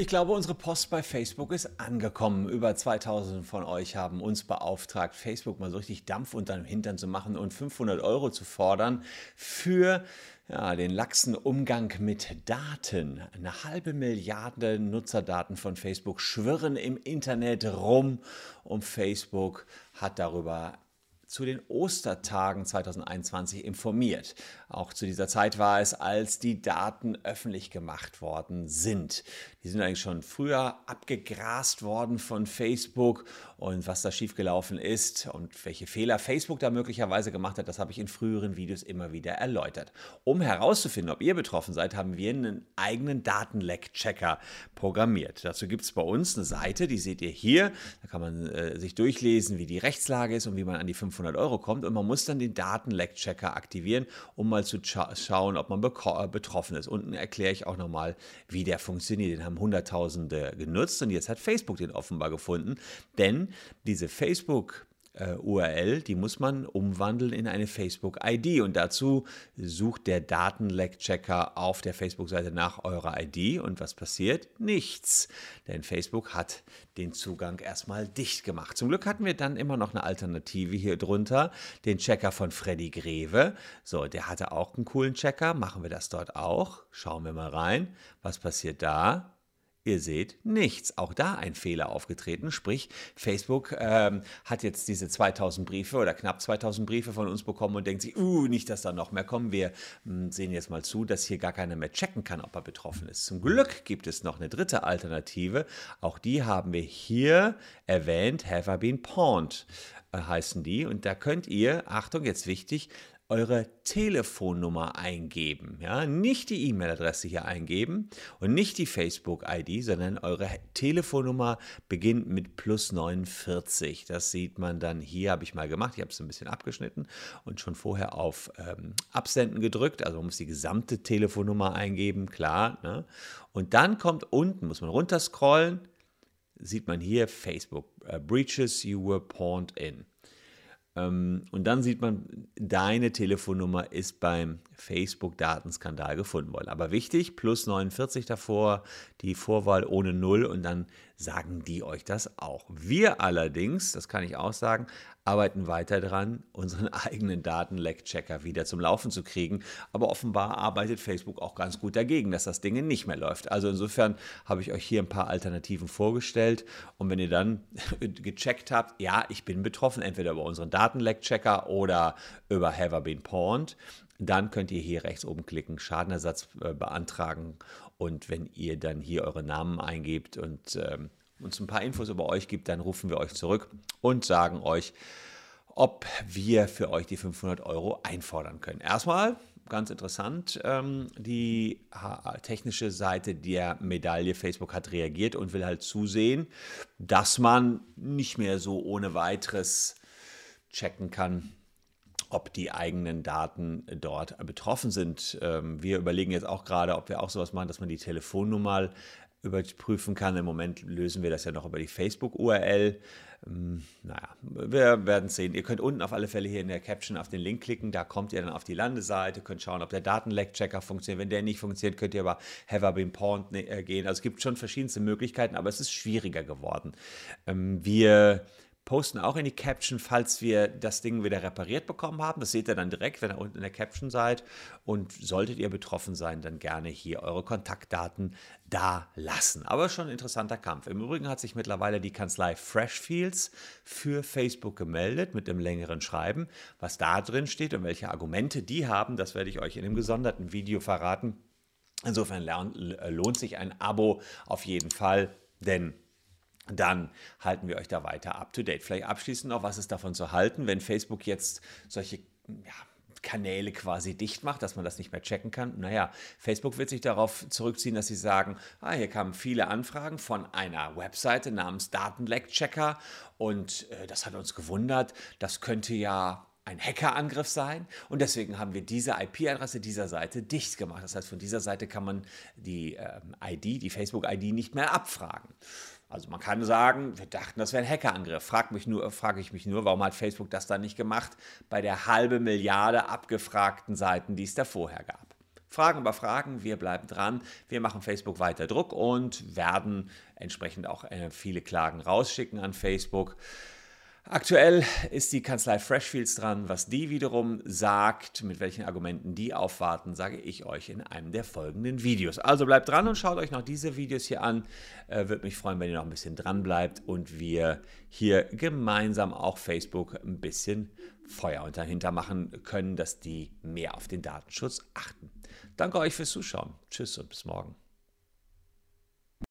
Ich glaube, unsere Post bei Facebook ist angekommen. Über 2000 von euch haben uns beauftragt, Facebook mal so richtig Dampf unter dem Hintern zu machen und 500 Euro zu fordern für ja, den laxen Umgang mit Daten. Eine halbe Milliarde Nutzerdaten von Facebook schwirren im Internet rum und Facebook hat darüber zu den Ostertagen 2021 informiert. Auch zu dieser Zeit war es, als die Daten öffentlich gemacht worden sind. Die sind eigentlich schon früher abgegrast worden von Facebook und was da schiefgelaufen ist und welche Fehler Facebook da möglicherweise gemacht hat, das habe ich in früheren Videos immer wieder erläutert. Um herauszufinden, ob ihr betroffen seid, haben wir einen eigenen Datenleck-Checker programmiert. Dazu gibt es bei uns eine Seite, die seht ihr hier. Da kann man äh, sich durchlesen, wie die Rechtslage ist und wie man an die 500 Euro kommt. Und man muss dann den Datenleck-Checker aktivieren, um mal zu scha schauen, ob man äh, betroffen ist. Unten erkläre ich auch nochmal, wie der funktioniert. Den haben Hunderttausende genutzt und jetzt hat Facebook den offenbar gefunden, denn diese Facebook äh, URL, die muss man umwandeln in eine Facebook-ID. Und dazu sucht der Datenleck-Checker auf der Facebook-Seite nach eurer ID. Und was passiert? Nichts. Denn Facebook hat den Zugang erstmal dicht gemacht. Zum Glück hatten wir dann immer noch eine Alternative hier drunter, den Checker von Freddy Greve. So, der hatte auch einen coolen Checker. Machen wir das dort auch. Schauen wir mal rein. Was passiert da? Ihr seht nichts. Auch da ein Fehler aufgetreten. Sprich, Facebook ähm, hat jetzt diese 2000 Briefe oder knapp 2000 Briefe von uns bekommen und denkt sich, uh, nicht, dass da noch mehr kommen. Wir hm, sehen jetzt mal zu, dass hier gar keiner mehr checken kann, ob er betroffen ist. Zum Glück gibt es noch eine dritte Alternative. Auch die haben wir hier erwähnt. Have I been pawned? Äh, heißen die. Und da könnt ihr, Achtung, jetzt wichtig, eure Telefonnummer eingeben. Ja? Nicht die E-Mail-Adresse hier eingeben und nicht die Facebook-ID, sondern eure Telefonnummer beginnt mit plus 49. Das sieht man dann hier, habe ich mal gemacht. Ich habe es ein bisschen abgeschnitten und schon vorher auf ähm, Absenden gedrückt. Also man muss die gesamte Telefonnummer eingeben, klar. Ne? Und dann kommt unten, muss man runterscrollen, sieht man hier Facebook, uh, Breaches you were pawned in. Ähm, und dann sieht man, deine Telefonnummer ist beim Facebook-Datenskandal gefunden worden. Aber wichtig, plus 49 davor, die Vorwahl ohne Null und dann sagen die euch das auch. Wir allerdings, das kann ich auch sagen, arbeiten weiter dran, unseren eigenen Datenleck-Checker wieder zum Laufen zu kriegen. Aber offenbar arbeitet Facebook auch ganz gut dagegen, dass das Ding nicht mehr läuft. Also insofern habe ich euch hier ein paar Alternativen vorgestellt. Und wenn ihr dann gecheckt habt, ja, ich bin betroffen, entweder über unseren Datenleck-Checker oder über Have I Been Pawned, dann könnt ihr hier rechts oben klicken, Schadenersatz äh, beantragen und wenn ihr dann hier eure Namen eingebt und ähm, uns ein paar Infos über euch gibt, dann rufen wir euch zurück und sagen euch, ob wir für euch die 500 Euro einfordern können. Erstmal ganz interessant, ähm, die technische Seite der Medaille Facebook hat reagiert und will halt zusehen, dass man nicht mehr so ohne weiteres checken kann, ob die eigenen Daten dort betroffen sind. Ähm, wir überlegen jetzt auch gerade, ob wir auch sowas machen, dass man die Telefonnummer überprüfen kann. Im Moment lösen wir das ja noch über die Facebook-URL. Ähm, naja, wir werden sehen. Ihr könnt unten auf alle Fälle hier in der Caption auf den Link klicken. Da kommt ihr dann auf die Landeseite, könnt schauen, ob der Datenleck-Checker funktioniert. Wenn der nicht funktioniert, könnt ihr aber Have I Been Pawned äh, gehen. Also es gibt schon verschiedenste Möglichkeiten, aber es ist schwieriger geworden. Ähm, wir posten auch in die Caption, falls wir das Ding wieder repariert bekommen haben. Das seht ihr dann direkt, wenn ihr unten in der Caption seid. Und solltet ihr betroffen sein, dann gerne hier eure Kontaktdaten da lassen. Aber schon ein interessanter Kampf. Im Übrigen hat sich mittlerweile die Kanzlei Freshfields für Facebook gemeldet mit einem längeren Schreiben. Was da drin steht und welche Argumente die haben, das werde ich euch in einem gesonderten Video verraten. Insofern lohnt sich ein Abo auf jeden Fall, denn dann halten wir euch da weiter up to date. Vielleicht abschließend noch, was ist davon zu halten, wenn Facebook jetzt solche ja, Kanäle quasi dicht macht, dass man das nicht mehr checken kann. Naja, Facebook wird sich darauf zurückziehen, dass sie sagen, ah, hier kamen viele Anfragen von einer Webseite namens Datenleck-Checker und äh, das hat uns gewundert. Das könnte ja ein Hackerangriff sein und deswegen haben wir diese IP-Adresse dieser Seite dicht gemacht. Das heißt, von dieser Seite kann man die äh, ID, die Facebook-ID nicht mehr abfragen. Also man kann sagen, wir dachten, das wäre ein Hackerangriff. Frag mich nur, frage ich mich nur, warum hat Facebook das dann nicht gemacht bei der halbe Milliarde abgefragten Seiten, die es da vorher gab. Fragen über Fragen, wir bleiben dran. Wir machen Facebook weiter Druck und werden entsprechend auch äh, viele Klagen rausschicken an Facebook. Aktuell ist die Kanzlei Freshfields dran. Was die wiederum sagt, mit welchen Argumenten die aufwarten, sage ich euch in einem der folgenden Videos. Also bleibt dran und schaut euch noch diese Videos hier an. Äh, Würde mich freuen, wenn ihr noch ein bisschen dran bleibt und wir hier gemeinsam auch Facebook ein bisschen Feuer unterhinter machen können, dass die mehr auf den Datenschutz achten. Danke euch fürs Zuschauen. Tschüss und bis morgen.